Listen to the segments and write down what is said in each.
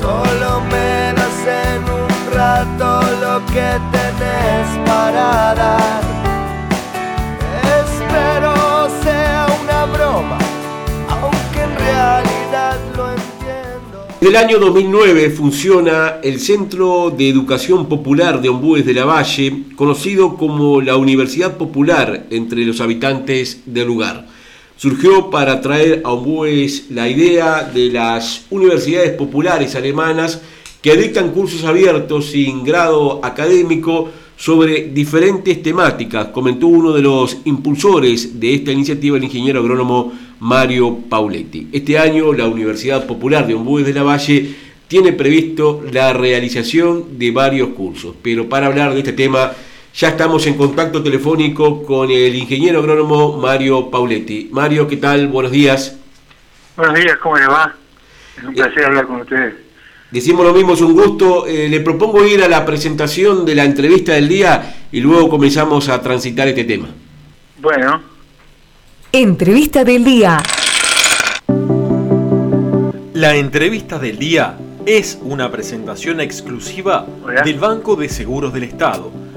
Solo me das en un rato lo que tenés para dar. Espero sea una broma, aunque en realidad lo entiendo. En el año 2009 funciona el Centro de Educación Popular de Ombúes de la Valle, conocido como la Universidad Popular entre los habitantes del lugar surgió para traer a Ombúes la idea de las universidades populares alemanas que dictan cursos abiertos sin grado académico sobre diferentes temáticas, comentó uno de los impulsores de esta iniciativa, el ingeniero agrónomo Mario Pauletti. Este año la Universidad Popular de Ombúes de la Valle tiene previsto la realización de varios cursos, pero para hablar de este tema ya estamos en contacto telefónico con el ingeniero agrónomo Mario Pauletti. Mario, ¿qué tal? Buenos días. Buenos días, ¿cómo le va? Es un placer hablar con ustedes. Decimos lo mismo, es un gusto. Eh, le propongo ir a la presentación de la entrevista del día y luego comenzamos a transitar este tema. Bueno. Entrevista del día. La entrevista del día es una presentación exclusiva del Banco de Seguros del Estado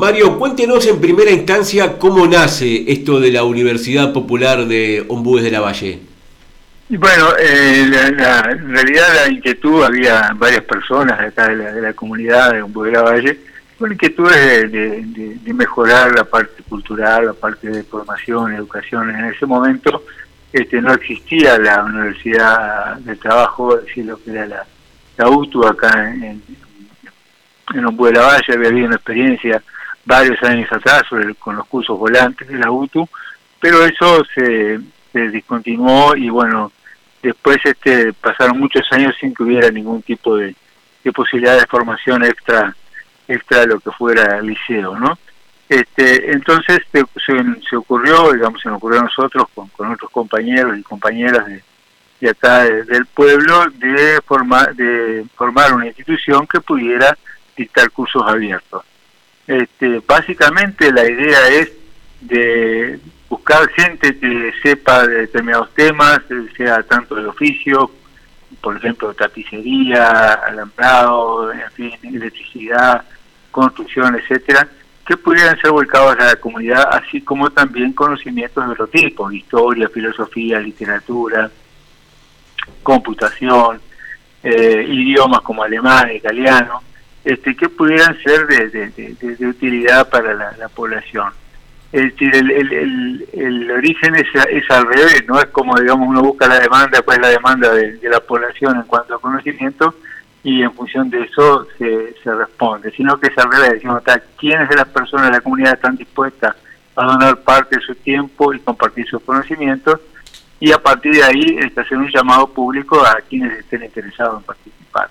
Mario, cuéntenos en primera instancia cómo nace esto de la Universidad Popular de Ombúes de la Valle. bueno, eh, en realidad la inquietud, había varias personas de acá de la, comunidad de Ombúes de la Valle, con inquietudes de, de, mejorar la parte cultural, la parte de formación, educación. En ese momento este, no existía la Universidad de Trabajo, es lo que era la, la UTU acá en, en, de la Valle, había habido una experiencia varios años atrás con los cursos volantes de la UTU, pero eso se, discontinuó y bueno, después este pasaron muchos años sin que hubiera ningún tipo de, posibilidad de formación extra extra lo que fuera el liceo, ¿no? Este, entonces se, se, ocurrió, digamos, se nos ocurrió a nosotros con, con otros compañeros y compañeras de, de acá del pueblo de formar de formar una institución que pudiera dictar cursos abiertos. Este, básicamente la idea es de buscar gente que sepa de determinados temas, sea tanto de oficio, por ejemplo, tapicería, alambrado, en fin, electricidad, construcción, etcétera, que pudieran ser volcados a la comunidad, así como también conocimientos de otro tipo, historia, filosofía, literatura, computación, eh, idiomas como alemán, italiano, este, que pudieran ser de, utilidad para la, población. Es decir, el, el, origen es, es, al revés, no es como, digamos, uno busca la demanda, cuál es la demanda de, la población en cuanto a conocimiento, y en función de eso se, se responde, sino que es al revés, decimos, ¿quiénes de las personas de la comunidad están dispuestas a donar parte de su tiempo y compartir sus conocimientos? Y a partir de ahí, hacer un llamado público a quienes estén interesados en participar.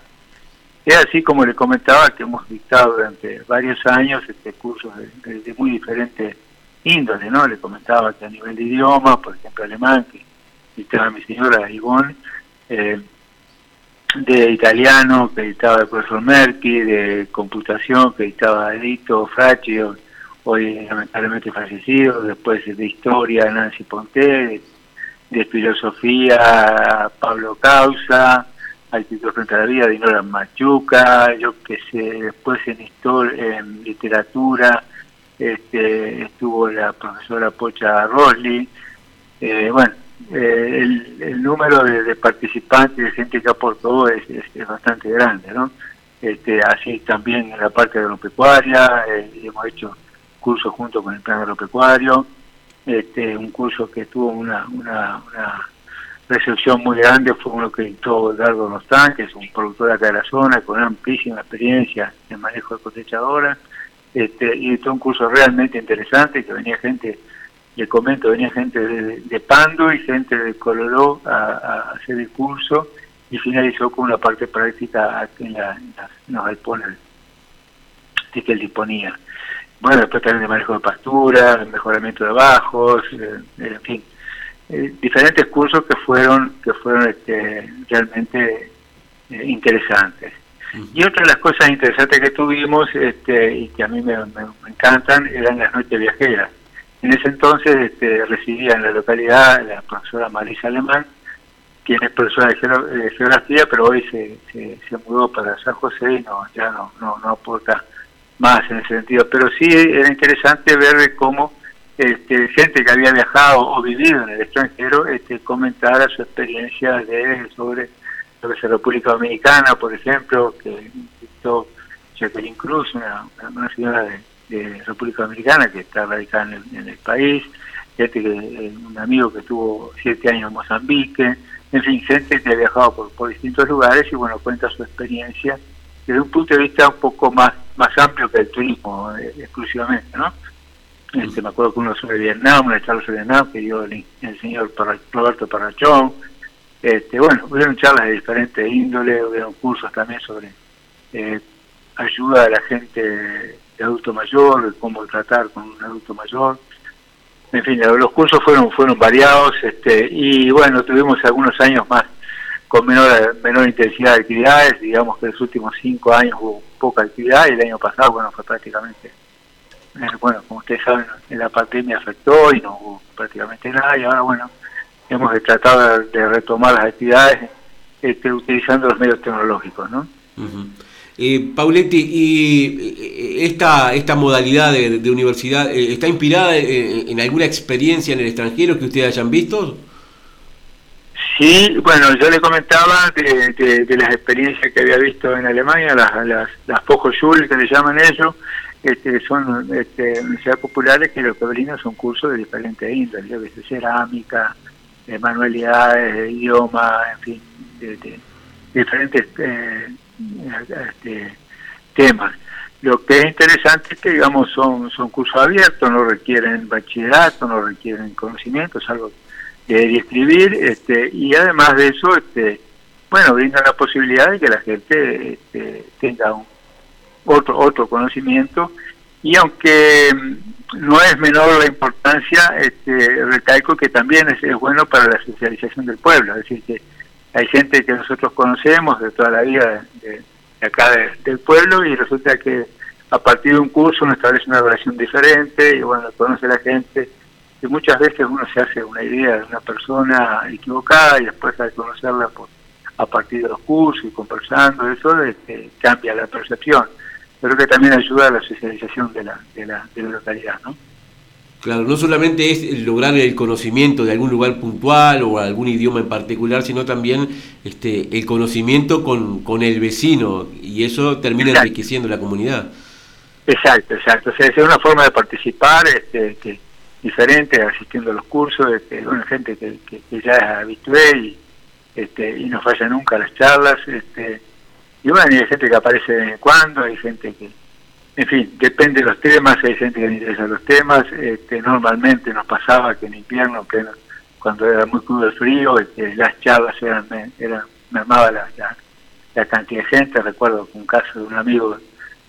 Es así como le comentaba que hemos dictado durante varios años este cursos de, muy diferentes índoles, ¿no? Le comentaba que a nivel de idioma, por ejemplo alemán, que dictaba mi señora Ivonne, eh, de italiano, que dictaba el profesor Merki, de computación, que dictaba Edito Fracci, hoy lamentablemente fallecido, después de historia Nancy Ponte, de filosofía Pablo Causa, Actitud frente a la vida, Dinora Machuca, yo que sé, después en historia, en literatura, este, estuvo la profesora Pocha Rosli, eh, bueno, eh, el, número de, participantes, de gente que aportó es, es, bastante grande, ¿no? Este, así también en la parte agropecuaria, eh, hemos hecho cursos junto con el plan agropecuario, este, un curso que tuvo una, una, una recepción muy grande fue uno que dictó Dardo Nostán, que es un productor acá de la zona con amplísima experiencia en manejo de cosechadoras, este, y dictó un curso realmente interesante, que venía gente, le comento, venía gente de, Pando y gente de Coloró a, hacer el curso, y finalizó con una parte práctica en, la, en, los galpones que él disponía. Bueno, después también de manejo de pastura, mejoramiento de bajos, eh, en fin, eh, diferentes cursos que fueron que fueron este, realmente eh, interesantes. Y otra de las cosas interesantes que tuvimos este, y que a mí me, encantan eran las noches viajeras. En ese entonces este, residía en la localidad la profesora Marisa Alemán, quien es profesora de, geografía, pero hoy se, se, mudó para San José y no, ya no, no, no aporta más en ese sentido. Pero sí era interesante ver cómo este, gente que había viajado o vivido en el extranjero este, comentara su experiencia de sobre lo que es la República Dominicana, por ejemplo, que visitó Jacqueline Cruz, una, una señora de, República Dominicana que está radicada en el, país, gente que, eh, un amigo que estuvo siete años en Mozambique, en fin, gente que ha viajado por, por distintos lugares y bueno, cuenta su experiencia desde un punto de vista un poco más, más amplio que el turismo eh, exclusivamente, ¿no? Este, me acuerdo que uno sobre Vietnam, una charla sobre Vietnam que dio el, señor Roberto Parrachón. Este, bueno, hubieron charlas de diferentes índole, hubieron cursos también sobre eh, ayuda a la gente de adulto mayor, cómo tratar con un adulto mayor. En fin, los cursos fueron fueron variados este, y bueno, tuvimos algunos años más con menor menor intensidad de actividades, digamos que los últimos cinco años hubo poca actividad y el año pasado, bueno, fue prácticamente bueno, como ustedes saben, la pandemia afectó y no hubo prácticamente nada y ahora, bueno, hemos tratado de, retomar las actividades este, utilizando los medios tecnológicos, ¿no? eh, Pauletti, ¿y eh, esta, esta modalidad de, universidad eh, está inspirada en, alguna experiencia en el extranjero que ustedes hayan visto? Sí, bueno, yo le comentaba de, las experiencias que había visto en Alemania, las, las, las que le llaman ellos, este, son este, universidades populares que lo que brindan son cursos de diferentes índoles, de cerámica, de manualidades, de idioma, en fin, de, diferentes eh, este, temas. Lo que es interesante es que, digamos, son, son cursos abiertos, no requieren bachillerato, no requieren conocimientos, algo de escribir, este, y además de eso, este, bueno, brindan la posibilidad de que la gente este, tenga un otro, otro conocimiento. Y aunque no es menor la importancia, este, recalco que también es, bueno para la socialización del pueblo, es decir, que hay gente que nosotros conocemos de toda la vida de, acá del pueblo y resulta que a partir de un curso uno establece una relación diferente y bueno, conoce a la gente. Y muchas veces uno se hace una idea de una persona equivocada y después al conocerla a partir de los cursos y conversando, eso este, cambia la percepción creo que también ayuda a la socialización de la, de la, de la localidad, ¿no? Claro, no solamente es lograr el conocimiento de algún lugar puntual o algún idioma en particular, sino también este, el conocimiento con, con el vecino y eso termina enriqueciendo la comunidad. Exacto, exacto. O sea, es una forma de participar este, que, diferente, asistiendo a los cursos, este, bueno, gente que, que, ya es habitué y, este, y no falla nunca las charlas. Este, y bueno, hay gente que aparece de vez en cuando, hay gente que, en fin, depende de los temas, hay gente que le interesa los temas, este, normalmente nos pasaba que en invierno, cuando era muy crudo el frío, este, las charlas eran, eran mermaba la, la, cantidad de gente, recuerdo un caso de un amigo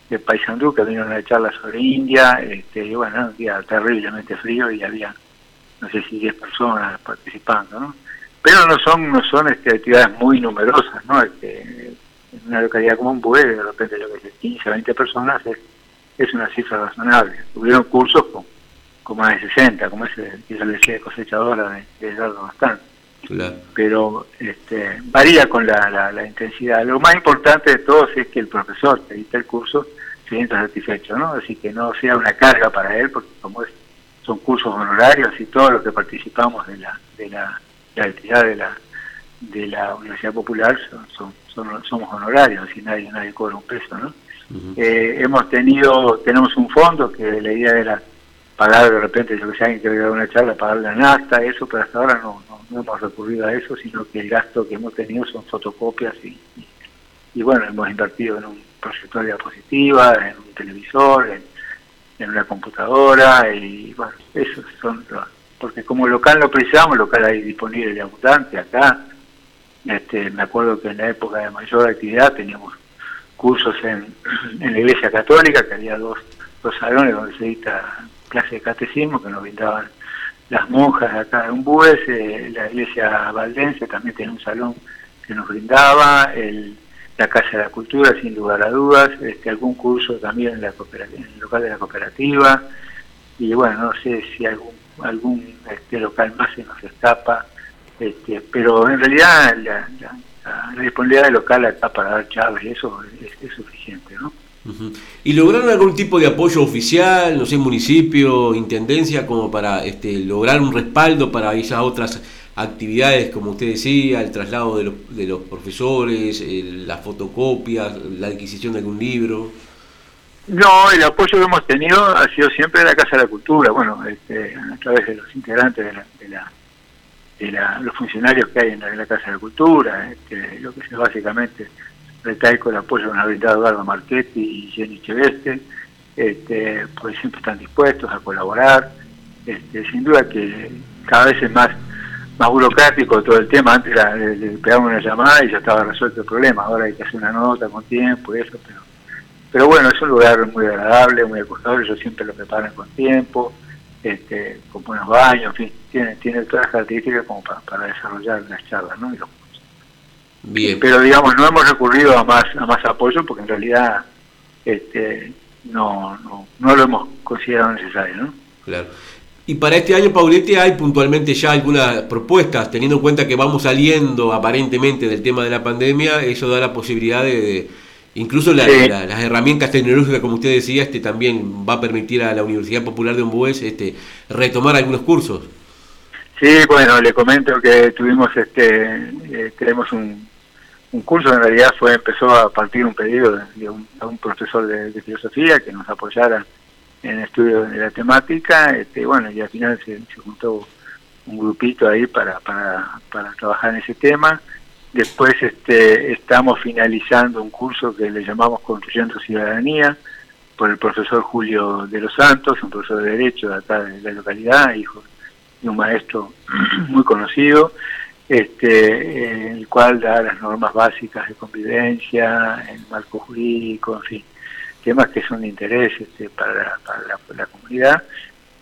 de Paysandú que vino a una charla sobre India, este, y bueno, día terriblemente frío y había, no sé si 10 personas participando, ¿no? Pero no son, no son este, actividades muy numerosas, ¿no? Este, en una localidad como un pueblo, de repente lo que es 15, 20 personas, es, es una cifra razonable. Tuvieron cursos con, más de 60, como ese que yo decía cosechadora de, de Eduardo bastante. Pero este, varía con la, la, intensidad. Lo más importante de todo es que el profesor que edita el curso se sienta satisfecho, ¿no? Así que no sea una carga para él, porque como es, son cursos honorarios y todos los que participamos de la, de la, de la actividad de la, de la Universidad Popular son, son, somos honorarios, y nadie, nadie cobra un peso, ¿no? eh, hemos tenido, tenemos un fondo que la idea era pagar de repente, yo que sé, alguien que dar una charla, pagar la nafta, eso, pero hasta ahora no, no, hemos recurrido a eso, sino que el gasto que hemos tenido son fotocopias y, y, bueno, hemos invertido en un proyector de diapositivas, en un televisor, en, en una computadora y bueno, esos son los, porque como local no precisamos, local hay disponible de abundante acá, Este, me acuerdo que en la época de mayor actividad teníamos cursos en, en la Iglesia Católica, que había dos, dos salones donde se dicta clase de catecismo que nos brindaban las monjas acá de Umbúes, eh, la iglesia valdense también tiene un salón que nos brindaba, el, la Casa de la Cultura, sin lugar a dudas, este, algún curso también en, la en el local de la cooperativa, y bueno, no sé si algún, algún este, local más se nos escapa, este, pero en realidad la, disponibilidad del local acá para dar y eso es suficiente, ¿no? ¿Y lograron algún tipo de apoyo oficial, no sé, municipio, intendencia, como para este, lograr un respaldo para esas otras actividades, como usted decía, el traslado de los, de los profesores, las fotocopias, la adquisición de algún libro? No, el apoyo que hemos tenido ha sido siempre de la Casa de la Cultura, bueno, este, a través de los integrantes de, la, de, la, los funcionarios que hay en la, Casa de la Cultura, este, lo que es básicamente recalco el apoyo que nos ha brindado Eduardo Marchetti y Jenny Cheveste, este, pues siempre están dispuestos a colaborar. Este, sin duda que cada vez es más más burocrático todo el tema, antes le, pegamos una llamada y ya estaba resuelto el problema, ahora hay que hacer una nota con tiempo y eso, pero, pero bueno, es un lugar muy agradable, muy acogedor, ellos siempre lo preparan con tiempo, este, con buenos baños, en fin, tiene, tiene todas las características como para, desarrollar las charlas, ¿no? Bien. Pero digamos, no hemos recurrido a más a más apoyo porque en realidad este, no, no, no lo hemos considerado necesario, ¿no? Claro. Y para este año, Pauletti, hay puntualmente ya algunas propuestas, teniendo en cuenta que vamos saliendo aparentemente del tema de la pandemia, eso da la posibilidad de, incluso las herramientas tecnológicas, como usted decía, este también va a permitir a la Universidad Popular de Ombués este, retomar algunos cursos. Sí, bueno, le comento que tuvimos este, eh, tenemos un, un curso en realidad fue empezó a partir un pedido de, un, profesor de, filosofía que nos apoyara en el estudio de la temática este bueno y al final se, juntó un grupito ahí para, para, para trabajar en ese tema después este estamos finalizando un curso que le llamamos construyendo ciudadanía por el profesor Julio de los Santos un profesor de derecho de acá de la localidad hijo de un maestro muy conocido este, el cual da las normas básicas de convivencia, el marco jurídico, en fin, temas que son de interés este, para, la, comunidad.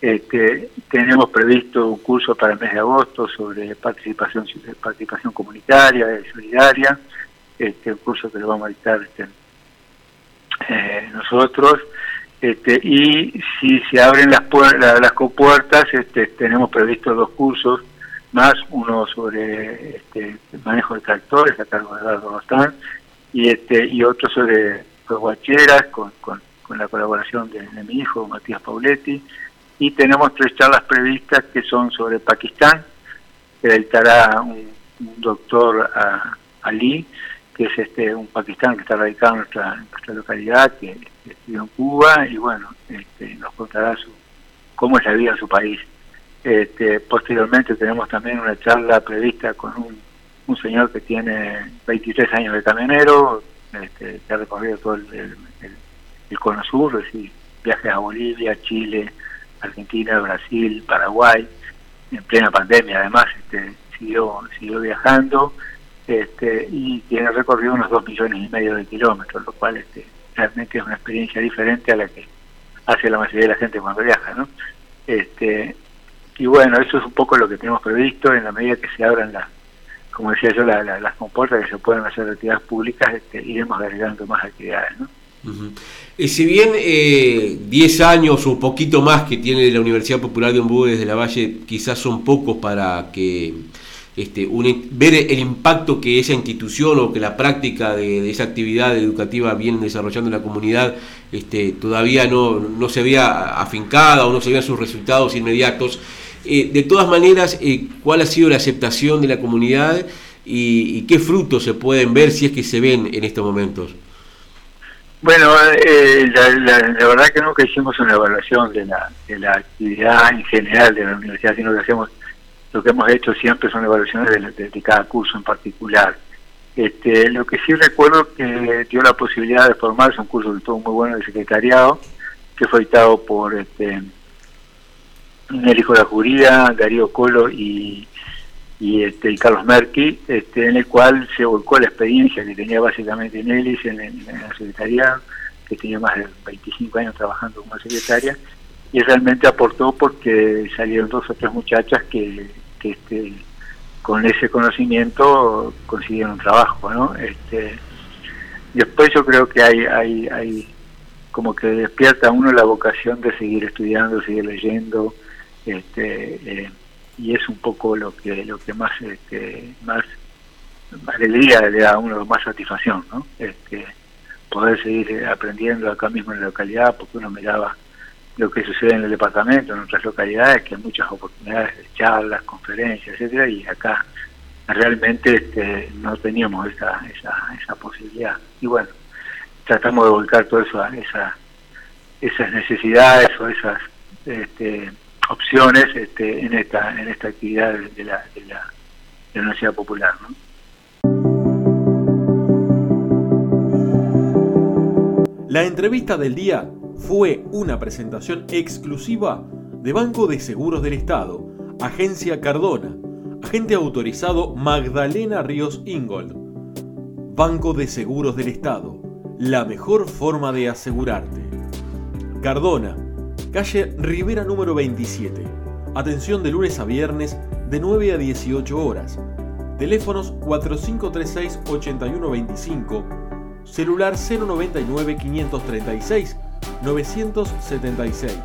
Este, tenemos previsto un curso para el mes de agosto sobre participación participación comunitaria, solidaria, este, un curso que lo vamos a dictar este, eh, nosotros. Este, y si se abren las, las compuertas, este, tenemos previsto dos cursos más uno sobre este, manejo de tractores a cargo de Eduardo Rostán y este y otro sobre los guacheras con, con, la colaboración de, mi hijo Matías Pauletti y tenemos tres charlas previstas que son sobre Pakistán que editará un, doctor Ali que es este un pakistán que está radicado en nuestra, nuestra localidad que, estudió en Cuba y bueno este, nos contará su, cómo es la vida en su país. Este, posteriormente tenemos también una charla prevista con un, señor que tiene 23 años de camionero, este, que ha recorrido todo el, el, cono sur, es decir, viajes a Bolivia, Chile, Argentina, Brasil, Paraguay, en plena pandemia además, este, siguió, siguió viajando este, y tiene recorrido unos 2 millones y medio de kilómetros, lo cual este, realmente es una experiencia diferente a la que hace la mayoría de la gente cuando viaja, ¿no? Este, y bueno, eso es un poco lo que tenemos previsto en la medida que se abran las, como decía yo, las compuertas que se pueden hacer actividades públicas, este, iremos agregando más actividades. ¿no? Y si bien 10 eh, años o un poquito más que tiene la Universidad Popular de Ombú desde la Valle, quizás son pocos para que este, ver el impacto que esa institución o que la práctica de, esa actividad educativa viene desarrollando en la comunidad este, todavía no, se había afincada o no se veían sus resultados inmediatos. Eh, de todas maneras, eh, ¿cuál ha sido la aceptación de la comunidad y, qué frutos se pueden ver si es que se ven en estos momentos? Bueno, eh, la, verdad que nunca hicimos una evaluación de la, de la actividad en general de la universidad, sino que hacemos lo que hemos hecho siempre son evaluaciones de, cada curso en particular. Este, lo que sí recuerdo que dio la posibilidad de formarse un curso de todo muy bueno de secretariado, que fue dictado por este, de la Juría, Darío Colo y, y, este, y Carlos Merki, este, en el cual se volcó la experiencia que tenía básicamente Nelis en, en, la secretaría, que tenía más de 25 años trabajando como secretaria, y realmente aportó porque salieron dos o tres muchachas que, que este, con ese conocimiento consiguieron trabajo, ¿no? Este, después yo creo que hay, hay, hay como que despierta uno la vocación de seguir estudiando, seguir leyendo, este, eh, y es un poco lo que lo que más este, más, alegría le da a uno, más satisfacción, ¿no? Este, poder seguir aprendiendo acá mismo en la localidad, porque uno miraba lo que sucede en el departamento, en otras localidades, que hay muchas oportunidades de charlas, conferencias, etcétera, y acá realmente este, no teníamos esa, esa, esa posibilidad. Y bueno, tratamos de volcar todo eso a esa, esas necesidades o esas este, opciones este, en esta en esta actividad de la, de la, de la Universidad Popular. La entrevista del día fue una presentación exclusiva de Banco de Seguros del Estado, Agencia Cardona, agente autorizado Magdalena Ríos Ingold. Banco de Seguros del Estado, la mejor forma de asegurarte. Cardona, calle Rivera número 27. Atención de lunes a viernes de 9 a 18 horas. Teléfonos 4536-8125, celular 099 536 976.